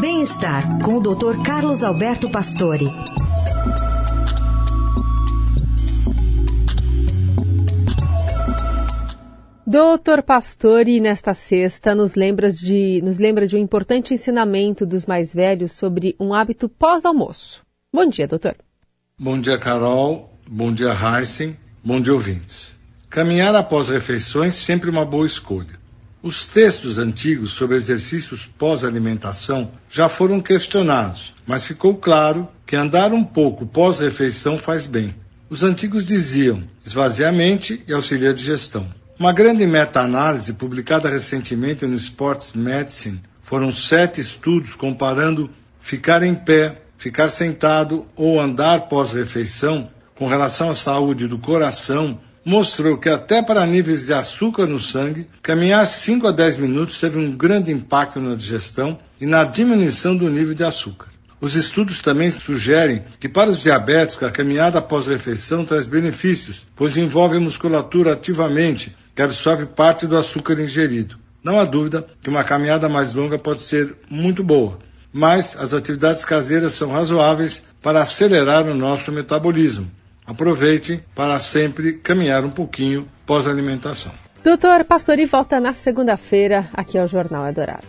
Bem-estar com o Dr. Carlos Alberto Pastore. Doutor Pastore, nesta sexta, nos lembra, de, nos lembra de um importante ensinamento dos mais velhos sobre um hábito pós-almoço. Bom dia, doutor. Bom dia, Carol. Bom dia, Heisen. Bom dia, ouvintes. Caminhar após refeições sempre uma boa escolha. Os textos antigos sobre exercícios pós-alimentação já foram questionados, mas ficou claro que andar um pouco pós-refeição faz bem. Os antigos diziam esvazia a mente e auxilia a digestão. Uma grande meta-análise publicada recentemente no Sports Medicine foram sete estudos comparando ficar em pé, ficar sentado ou andar pós-refeição com relação à saúde do coração, mostrou que até para níveis de açúcar no sangue, caminhar 5 a 10 minutos teve um grande impacto na digestão e na diminuição do nível de açúcar. Os estudos também sugerem que para os diabéticos a caminhada após refeição traz benefícios, pois envolve a musculatura ativamente, que absorve parte do açúcar ingerido. Não há dúvida que uma caminhada mais longa pode ser muito boa, mas as atividades caseiras são razoáveis para acelerar o nosso metabolismo. Aproveite para sempre caminhar um pouquinho pós-alimentação. Doutor Pastori volta na segunda-feira aqui ao Jornal Eldorado.